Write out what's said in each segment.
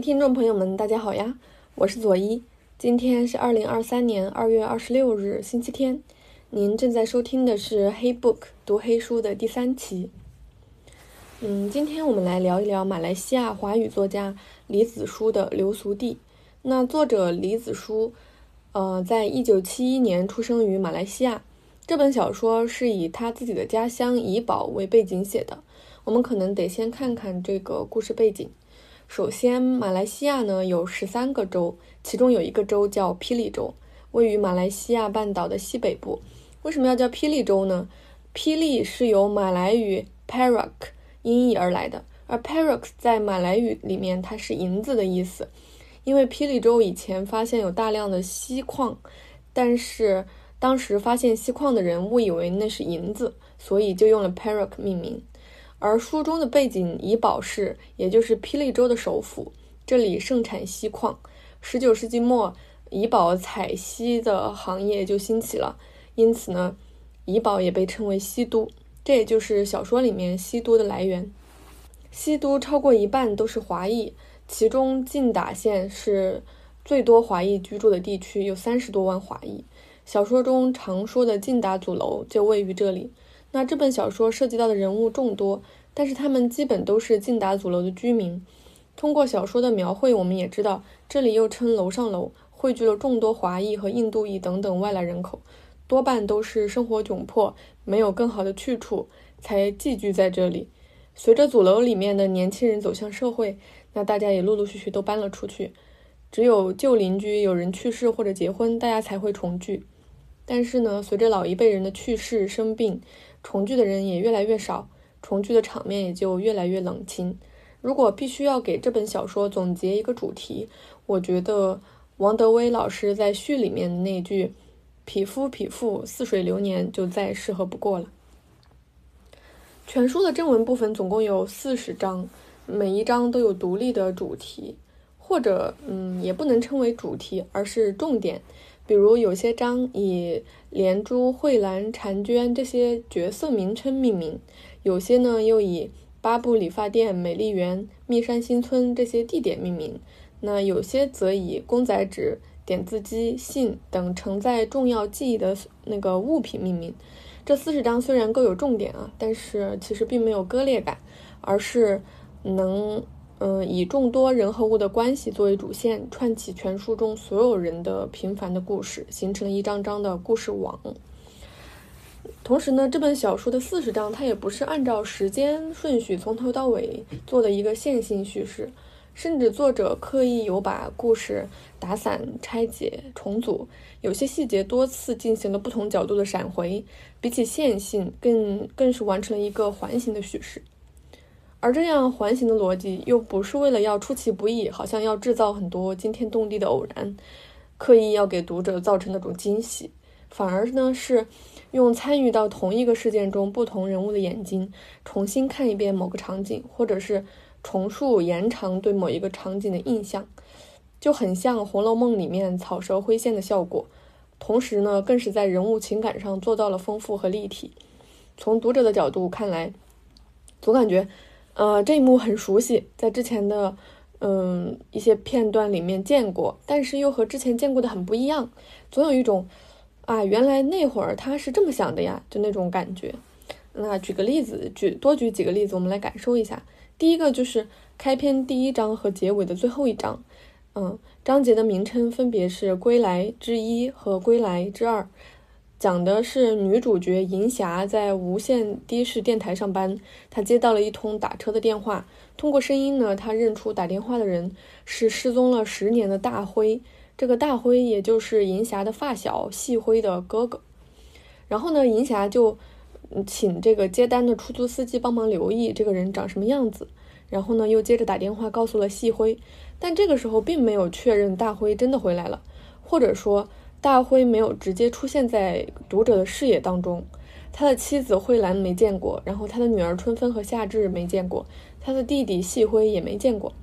听众朋友们，大家好呀，我是左一。今天是二零二三年二月二十六日，星期天。您正在收听的是《黑 book 读黑书》的第三期。嗯，今天我们来聊一聊马来西亚华语作家李子书的《流俗地》。那作者李子书，呃，在一九七一年出生于马来西亚。这本小说是以他自己的家乡怡保为背景写的。我们可能得先看看这个故事背景。首先，马来西亚呢有十三个州，其中有一个州叫霹雳州，位于马来西亚半岛的西北部。为什么要叫霹雳州呢？霹雳是由马来语 Perak 音译而来的，而 Perak 在马来语里面它是银子的意思。因为霹雳州以前发现有大量的锡矿，但是当时发现锡矿的人误以为那是银子，所以就用了 Perak 命名。而书中的背景怡保市，也就是霹雳州的首府，这里盛产锡矿。十九世纪末，怡保采锡的行业就兴起了，因此呢，怡保也被称为锡都。这也就是小说里面锡都的来源。锡都超过一半都是华裔，其中晋打县是最多华裔居住的地区，有三十多万华裔。小说中常说的晋达祖楼就位于这里。那这本小说涉及到的人物众多，但是他们基本都是晋达祖楼的居民。通过小说的描绘，我们也知道这里又称楼上楼，汇聚了众多华裔和印度裔等等外来人口，多半都是生活窘迫，没有更好的去处，才寄居在这里。随着祖楼里面的年轻人走向社会，那大家也陆陆续续都搬了出去，只有旧邻居有人去世或者结婚，大家才会重聚。但是呢，随着老一辈人的去世、生病，重聚的人也越来越少，重聚的场面也就越来越冷清。如果必须要给这本小说总结一个主题，我觉得王德威老师在序里面的那句“匹夫匹妇，似水流年”就再适合不过了。全书的正文部分总共有四十章，每一章都有独立的主题，或者嗯，也不能称为主题，而是重点。比如有些章以连珠、蕙兰、婵娟这些角色名称命名，有些呢又以巴布理发店、美丽园、密山新村这些地点命名。那有些则以公仔纸、点字机、信等承载重要记忆的那个物品命名。这四十章虽然各有重点啊，但是其实并没有割裂感，而是能。嗯，以众多人和物的关系作为主线，串起全书中所有人的平凡的故事，形成了一张张的故事网。同时呢，这本小说的四十章，它也不是按照时间顺序从头到尾做的一个线性叙事，甚至作者刻意有把故事打散、拆解、重组，有些细节多次进行了不同角度的闪回，比起线性，更更是完成了一个环形的叙事。而这样环形的逻辑，又不是为了要出其不意，好像要制造很多惊天动地的偶然，刻意要给读者造成那种惊喜，反而呢是用参与到同一个事件中不同人物的眼睛，重新看一遍某个场景，或者是重述延长对某一个场景的印象，就很像《红楼梦》里面草蛇灰线的效果。同时呢，更是在人物情感上做到了丰富和立体。从读者的角度看来，总感觉。呃，这一幕很熟悉，在之前的嗯一些片段里面见过，但是又和之前见过的很不一样，总有一种啊，原来那会儿他是这么想的呀，就那种感觉。那举个例子，举多举几个例子，我们来感受一下。第一个就是开篇第一章和结尾的最后一章，嗯，章节的名称分别是《归来之一》和《归来之二》。讲的是女主角银霞在无线的士电台上班，她接到了一通打车的电话。通过声音呢，她认出打电话的人是失踪了十年的大辉。这个大辉也就是银霞的发小细辉的哥哥。然后呢，银霞就请这个接单的出租司机帮忙留意这个人长什么样子。然后呢，又接着打电话告诉了细辉，但这个时候并没有确认大辉真的回来了，或者说。大辉没有直接出现在读者的视野当中，他的妻子惠兰没见过，然后他的女儿春芬和夏至没见过，他的弟弟细辉也没见过。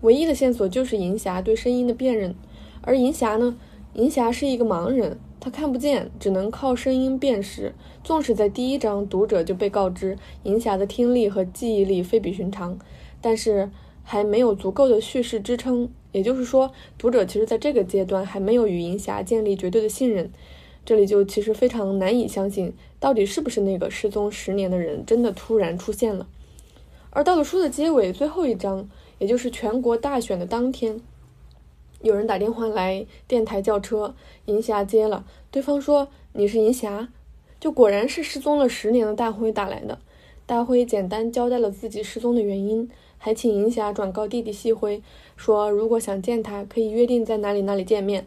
唯一的线索就是银霞对声音的辨认，而银霞呢？银霞是一个盲人，她看不见，只能靠声音辨识。纵使在第一章读者就被告知银霞的听力和记忆力非比寻常，但是还没有足够的叙事支撑。也就是说，读者其实在这个阶段还没有与银霞建立绝对的信任。这里就其实非常难以相信，到底是不是那个失踪十年的人真的突然出现了。而到了书的结尾最后一章，也就是全国大选的当天，有人打电话来电台叫车，银霞接了，对方说：“你是银霞？”就果然是失踪了十年的大辉打来的。大辉简单交代了自己失踪的原因，还请银霞转告弟弟细辉，说如果想见他，可以约定在哪里哪里见面。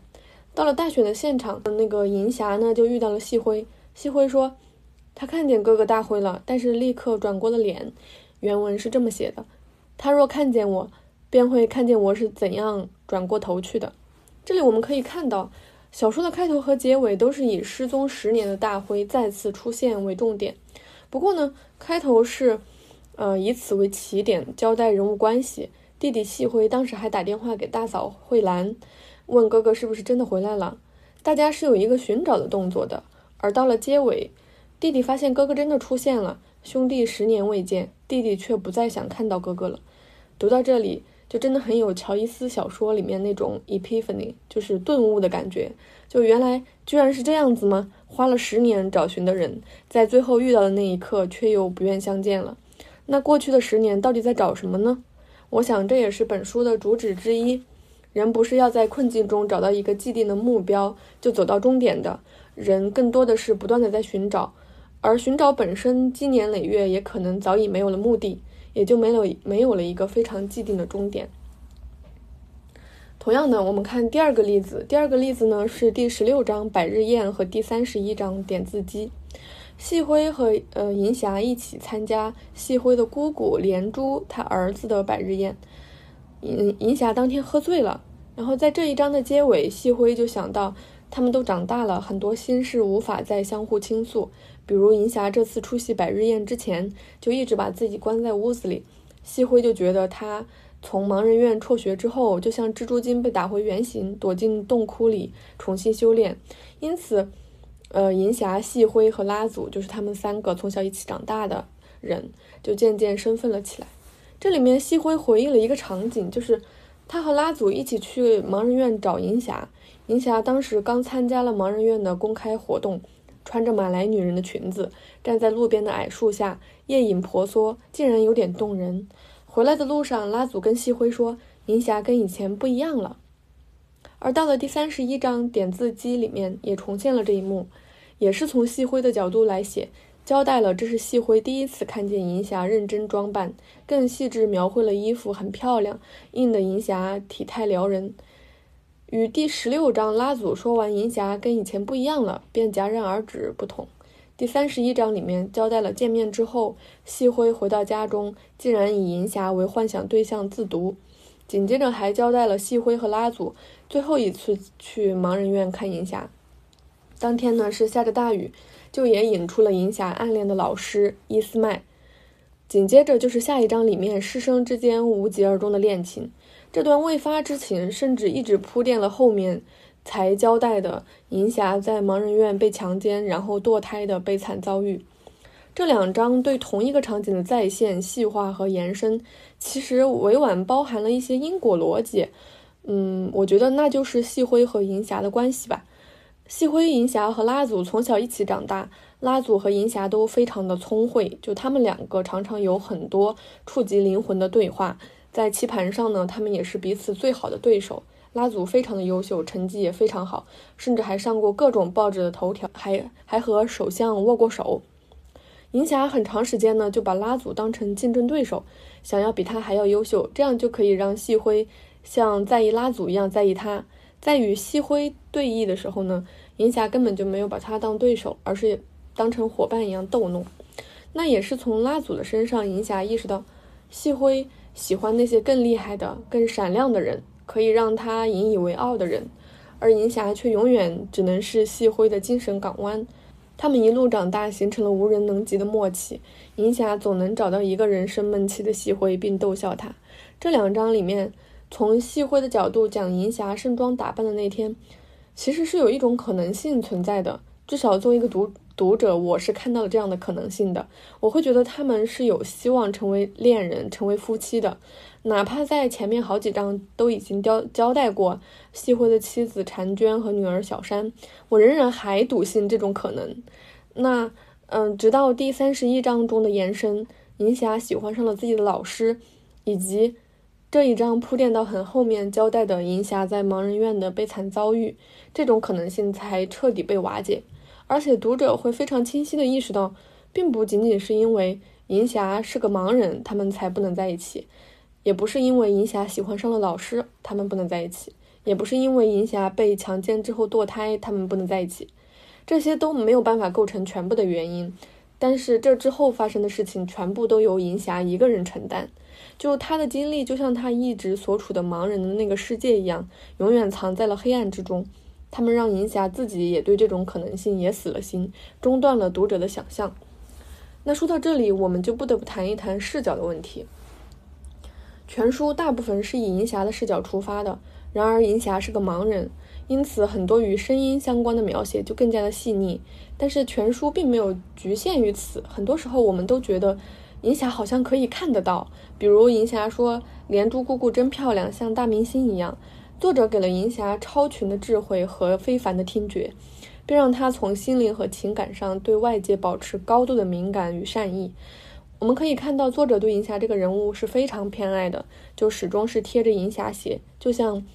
到了大选的现场，那个银霞呢就遇到了细辉。细辉说，他看见哥哥大辉了，但是立刻转过了脸。原文是这么写的：他若看见我，便会看见我是怎样转过头去的。这里我们可以看到，小说的开头和结尾都是以失踪十年的大辉再次出现为重点。不过呢，开头是，呃，以此为起点，交代人物关系。弟弟细辉当时还打电话给大嫂慧兰。问哥哥是不是真的回来了？大家是有一个寻找的动作的。而到了结尾，弟弟发现哥哥真的出现了，兄弟十年未见，弟弟却不再想看到哥哥了。读到这里，就真的很有乔伊斯小说里面那种 epiphany，就是顿悟的感觉。就原来居然是这样子吗？花了十年找寻的人，在最后遇到的那一刻，却又不愿相见了。那过去的十年到底在找什么呢？我想这也是本书的主旨之一。人不是要在困境中找到一个既定的目标就走到终点的，人更多的是不断的在寻找，而寻找本身积年累月也可能早已没有了目的，也就没有没有了一个非常既定的终点。同样的，我们看第二个例子，第二个例子呢是第十六章百日宴和第三十一章点字机。细辉和呃银霞一起参加细辉的姑姑连珠他儿子的百日宴。银银霞当天喝醉了，然后在这一章的结尾，细辉就想到他们都长大了，很多心事无法再相互倾诉。比如银霞这次出席百日宴之前，就一直把自己关在屋子里。细辉就觉得他从盲人院辍学之后，就像蜘蛛精被打回原形，躲进洞窟里重新修炼。因此，呃，银霞、细辉和拉祖，就是他们三个从小一起长大的人，就渐渐生分了起来。这里面，细辉回忆了一个场景，就是他和拉祖一起去盲人院找银霞。银霞当时刚参加了盲人院的公开活动，穿着马来女人的裙子，站在路边的矮树下，夜影婆娑，竟然有点动人。回来的路上，拉祖跟细辉说，银霞跟以前不一样了。而到了第三十一章点字机里面，也重现了这一幕，也是从细辉的角度来写。交代了，这是细辉第一次看见银霞认真装扮，更细致描绘了衣服很漂亮，印的银霞体态撩人。与第十六章拉祖说完银霞跟以前不一样了，便戛然而止不同。第三十一章里面交代了见面之后，细辉回到家中，竟然以银霞为幻想对象自读。紧接着还交代了细辉和拉祖最后一次去盲人院看银霞。当天呢是下着大雨。就也引出了银霞暗恋的老师伊斯麦，紧接着就是下一章里面师生之间无疾而终的恋情，这段未发之情甚至一直铺垫了后面才交代的银霞在盲人院被强奸然后堕胎的悲惨遭遇。这两章对同一个场景的再现、细化和延伸，其实委婉包含了一些因果逻辑。嗯，我觉得那就是细辉和银霞的关系吧。细辉、银霞和拉祖从小一起长大，拉祖和银霞都非常的聪慧，就他们两个常常有很多触及灵魂的对话。在棋盘上呢，他们也是彼此最好的对手。拉祖非常的优秀，成绩也非常好，甚至还上过各种报纸的头条，还还和首相握过手。银霞很长时间呢就把拉祖当成竞争对手，想要比他还要优秀，这样就可以让细辉像在意拉祖一样在意他。在与西辉对弈的时候呢，银霞根本就没有把他当对手，而是当成伙伴一样逗弄。那也是从拉祖的身上，银霞意识到，西辉喜欢那些更厉害的、更闪亮的人，可以让他引以为傲的人，而银霞却永远只能是西辉的精神港湾。他们一路长大，形成了无人能及的默契。银霞总能找到一个人生闷气的西辉，并逗笑他。这两章里面。从细辉的角度讲，银霞盛装打扮的那天，其实是有一种可能性存在的。至少作为一个读读者，我是看到了这样的可能性的。我会觉得他们是有希望成为恋人、成为夫妻的，哪怕在前面好几章都已经交交代过细辉的妻子婵娟和女儿小山，我仍然还笃信这种可能。那，嗯，直到第三十一章中的延伸，银霞喜欢上了自己的老师，以及这一章铺垫到很后面交代的银霞在盲人院的悲惨遭遇，这种可能性才彻底被瓦解。而且读者会非常清晰地意识到，并不仅仅是因为银霞是个盲人，他们才不能在一起；也不是因为银霞喜欢上了老师，他们不能在一起；也不是因为银霞被强奸之后堕胎，他们不能在一起。这些都没有办法构成全部的原因。但是这之后发生的事情，全部都由银霞一个人承担。就他的经历，就像他一直所处的盲人的那个世界一样，永远藏在了黑暗之中。他们让银霞自己也对这种可能性也死了心，中断了读者的想象。那说到这里，我们就不得不谈一谈视角的问题。全书大部分是以银霞的视角出发的，然而银霞是个盲人，因此很多与声音相关的描写就更加的细腻。但是全书并没有局限于此，很多时候我们都觉得银霞好像可以看得到，比如银霞说：“连珠姑姑真漂亮，像大明星一样。”作者给了银霞超群的智慧和非凡的听觉，并让她从心灵和情感上对外界保持高度的敏感与善意。我们可以看到，作者对银霞这个人物是非常偏爱的，就始终是贴着银霞写，就像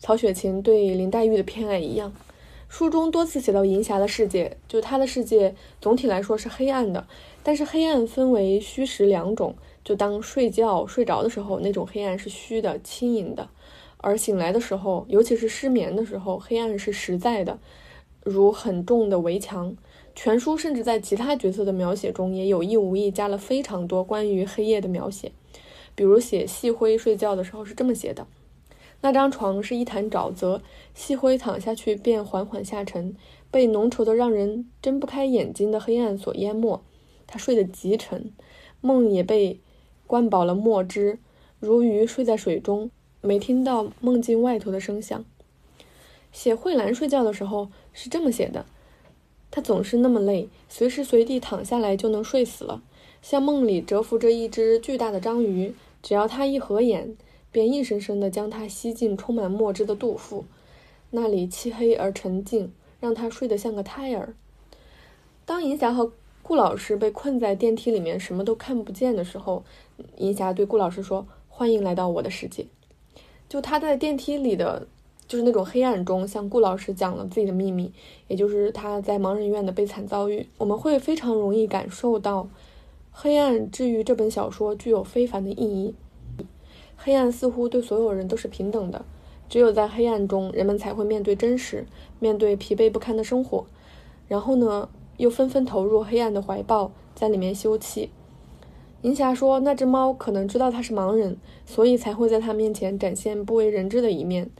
曹雪芹对林黛玉的偏爱一样。书中多次写到银霞的世界，就她的世界总体来说是黑暗的，但是黑暗分为虚实两种。就当睡觉睡着的时候，那种黑暗是虚的、轻盈的。而醒来的时候，尤其是失眠的时候，黑暗是实在的，如很重的围墙。全书甚至在其他角色的描写中，也有意无意加了非常多关于黑夜的描写。比如写细灰睡觉的时候是这么写的：那张床是一潭沼泽，细灰躺下去便缓缓下沉，被浓稠的让人睁不开眼睛的黑暗所淹没。他睡得极沉，梦也被灌饱了墨汁，如鱼睡在水中。没听到梦境外头的声响。写慧兰睡觉的时候是这么写的：她总是那么累，随时随地躺下来就能睡死了，像梦里蛰伏着一只巨大的章鱼，只要他一合眼，便硬生生地将它吸进充满墨汁的肚腹。那里漆黑而沉静，让他睡得像个胎儿。当银霞和顾老师被困在电梯里面，什么都看不见的时候，银霞对顾老师说：“欢迎来到我的世界。”就他在电梯里的，就是那种黑暗中，向顾老师讲了自己的秘密，也就是他在盲人院的悲惨遭遇。我们会非常容易感受到，黑暗之于这本小说具有非凡的意义。黑暗似乎对所有人都是平等的，只有在黑暗中，人们才会面对真实，面对疲惫不堪的生活，然后呢，又纷纷投入黑暗的怀抱，在里面休憩。银霞说：“那只猫可能知道他是盲人，所以才会在他面前展现不为人知的一面。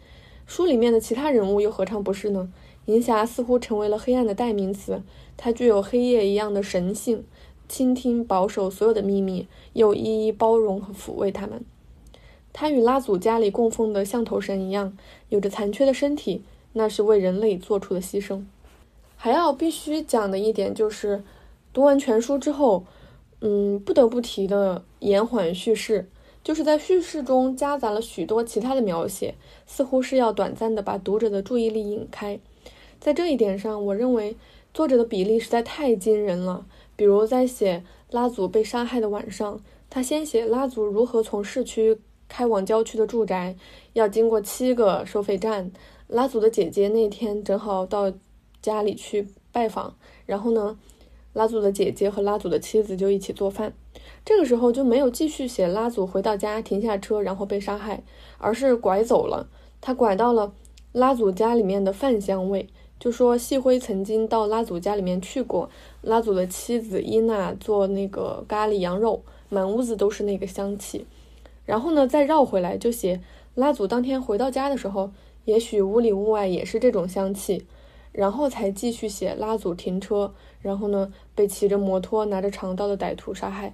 书里面的其他人物又何尝不是呢？银霞似乎成为了黑暗的代名词，她具有黑夜一样的神性，倾听、保守所有的秘密，又一一包容和抚慰他们。她与拉祖家里供奉的象头神一样，有着残缺的身体，那是为人类做出的牺牲。还要必须讲的一点就是，读完全书之后。”嗯，不得不提的延缓叙事，就是在叙事中夹杂了许多其他的描写，似乎是要短暂的把读者的注意力引开。在这一点上，我认为作者的比例实在太惊人了。比如在写拉祖被杀害的晚上，他先写拉祖如何从市区开往郊区的住宅，要经过七个收费站。拉祖的姐姐那天正好到家里去拜访，然后呢？拉祖的姐姐和拉祖的妻子就一起做饭，这个时候就没有继续写拉祖回到家停下车然后被杀害，而是拐走了。他拐到了拉祖家里面的饭香味，就说细辉曾经到拉祖家里面去过，拉祖的妻子伊娜做那个咖喱羊肉，满屋子都是那个香气。然后呢，再绕回来就写拉祖当天回到家的时候，也许屋里屋外也是这种香气。然后才继续写拉祖停车，然后呢被骑着摩托拿着长刀的歹徒杀害。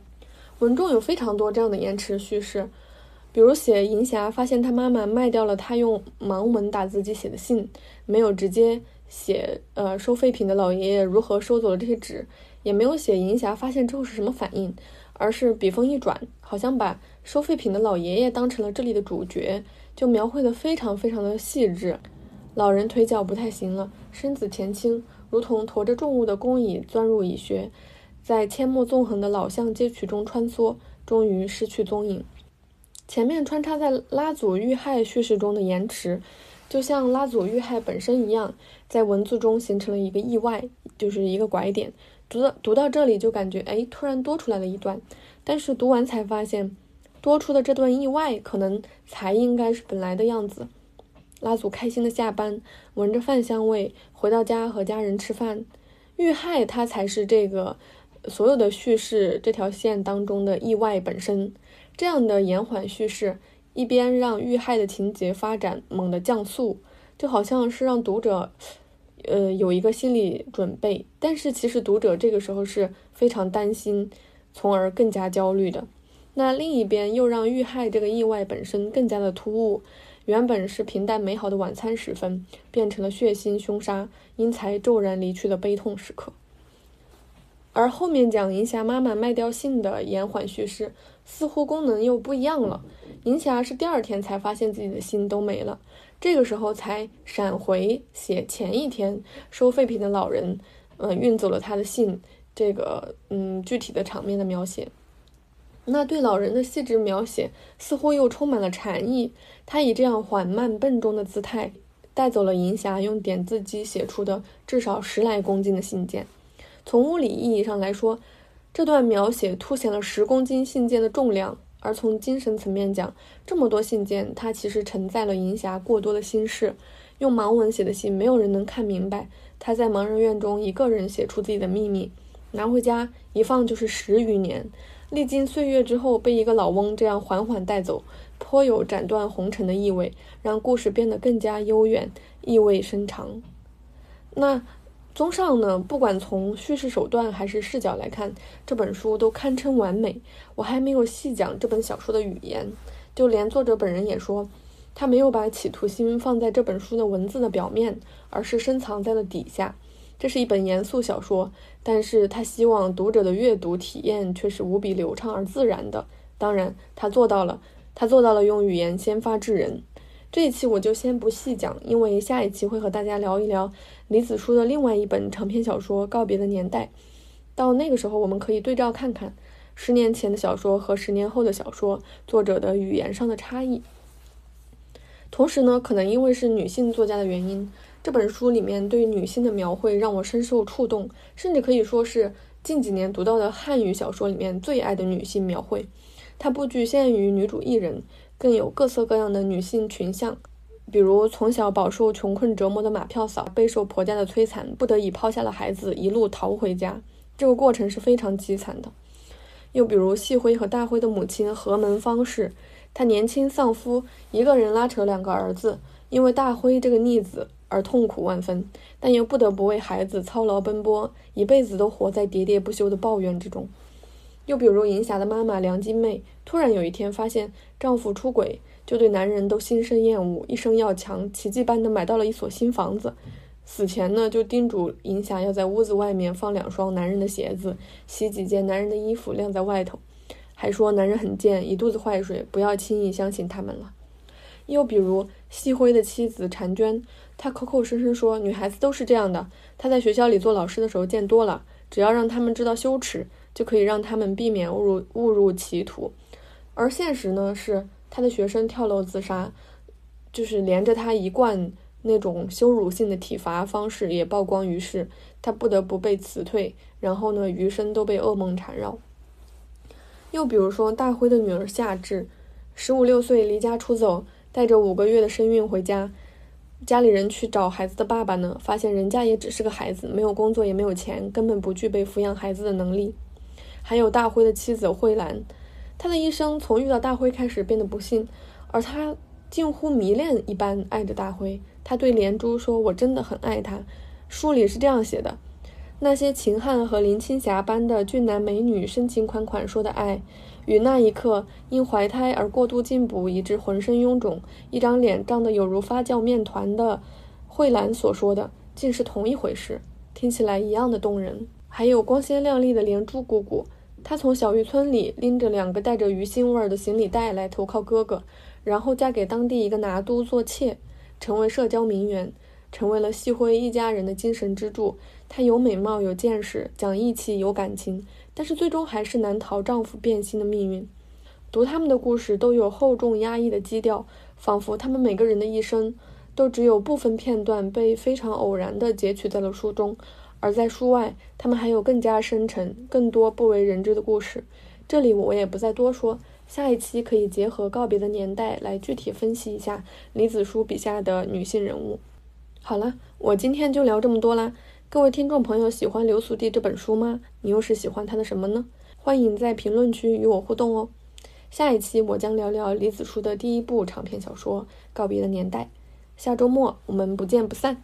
文中有非常多这样的延迟叙事，比如写银霞发现她妈妈卖掉了她用盲文打字机写的信，没有直接写呃收废品的老爷爷如何收走了这些纸，也没有写银霞发现之后是什么反应，而是笔锋一转，好像把收废品的老爷爷当成了这里的主角，就描绘的非常非常的细致。老人腿脚不太行了，身子前倾，如同驮着重物的工蚁钻入蚁穴，在阡陌纵横的老巷街曲中穿梭，终于失去踪影。前面穿插在拉祖遇害叙事中的延迟。就像拉祖遇害本身一样，在文字中形成了一个意外，就是一个拐点。读到读到这里，就感觉哎，突然多出来了一段。但是读完才发现，多出的这段意外，可能才应该是本来的样子。拉祖开心的下班，闻着饭香味，回到家和家人吃饭。遇害，它才是这个所有的叙事这条线当中的意外本身。这样的延缓叙事。一边让遇害的情节发展猛地降速，就好像是让读者，呃，有一个心理准备。但是其实读者这个时候是非常担心，从而更加焦虑的。那另一边又让遇害这个意外本身更加的突兀，原本是平淡美好的晚餐时分，变成了血腥凶杀、因财骤然离去的悲痛时刻。而后面讲银霞妈妈卖掉信的延缓叙事，似乎功能又不一样了。银霞是第二天才发现自己的信都没了，这个时候才闪回写前一天收废品的老人，呃，运走了他的信，这个嗯具体的场面的描写。那对老人的细致描写似乎又充满了禅意，他以这样缓慢笨重的姿态带走了银霞用点字机写出的至少十来公斤的信件。从物理意义上来说，这段描写凸显了十公斤信件的重量。而从精神层面讲，这么多信件，它其实承载了银霞过多的心事。用盲文写的信，没有人能看明白。他在盲人院中一个人写出自己的秘密，拿回家一放就是十余年。历经岁月之后，被一个老翁这样缓缓带走，颇有斩断红尘的意味，让故事变得更加悠远，意味深长。那。综上呢，不管从叙事手段还是视角来看，这本书都堪称完美。我还没有细讲这本小说的语言，就连作者本人也说，他没有把企图心放在这本书的文字的表面，而是深藏在了底下。这是一本严肃小说，但是他希望读者的阅读体验却是无比流畅而自然的。当然，他做到了，他做到了用语言先发制人。这一期我就先不细讲，因为下一期会和大家聊一聊李子书的另外一本长篇小说《告别的年代》。到那个时候，我们可以对照看看十年前的小说和十年后的小说作者的语言上的差异。同时呢，可能因为是女性作家的原因，这本书里面对女性的描绘让我深受触动，甚至可以说是近几年读到的汉语小说里面最爱的女性描绘。它不局限于女主一人。更有各色各样的女性群像，比如从小饱受穷困折磨的马票嫂，备受婆家的摧残，不得已抛下了孩子，一路逃回家。这个过程是非常凄惨的。又比如细辉和大辉的母亲何门方氏，她年轻丧夫，一个人拉扯两个儿子，因为大辉这个逆子而痛苦万分，但又不得不为孩子操劳奔波，一辈子都活在喋喋不休的抱怨之中。又比如银霞的妈妈梁金妹，突然有一天发现丈夫出轨，就对男人都心生厌恶，一生要强，奇迹般的买到了一所新房子。死前呢，就叮嘱银霞要在屋子外面放两双男人的鞋子，洗几件男人的衣服晾在外头，还说男人很贱，一肚子坏水，不要轻易相信他们了。又比如细辉的妻子婵娟，他口口声声说女孩子都是这样的，他在学校里做老师的时候见多了，只要让他们知道羞耻。就可以让他们避免误入误入歧途，而现实呢是他的学生跳楼自杀，就是连着他一贯那种羞辱性的体罚方式也曝光于世，他不得不被辞退，然后呢余生都被噩梦缠绕。又比如说大辉的女儿夏至，十五六岁离家出走，带着五个月的身孕回家，家里人去找孩子的爸爸呢，发现人家也只是个孩子，没有工作也没有钱，根本不具备抚养孩子的能力。还有大辉的妻子慧兰，她的一生从遇到大辉开始变得不幸，而她近乎迷恋一般爱着大辉。他对连珠说：“我真的很爱他。”书里是这样写的：那些秦汉和林青霞般的俊男美女深情款款说的爱，与那一刻因怀胎而过度进补以致浑身臃肿、一张脸胀得有如发酵面团的慧兰所说的，竟是同一回事，听起来一样的动人。还有光鲜亮丽的连珠姑姑，她从小渔村里拎着两个带着鱼腥味的行李袋来投靠哥哥，然后嫁给当地一个拿督做妾，成为社交名媛，成为了细辉一家人的精神支柱。她有美貌，有见识，讲义气，有感情，但是最终还是难逃丈夫变心的命运。读他们的故事，都有厚重压抑的基调，仿佛他们每个人的一生，都只有部分片段被非常偶然地截取在了书中。而在书外，他们还有更加深沉、更多不为人知的故事。这里我也不再多说，下一期可以结合告别的年代来具体分析一下李子书笔下的女性人物。好了，我今天就聊这么多啦。各位听众朋友，喜欢《流苏地》这本书吗？你又是喜欢它的什么呢？欢迎在评论区与我互动哦。下一期我将聊聊李子书的第一部长篇小说《告别的年代》。下周末我们不见不散。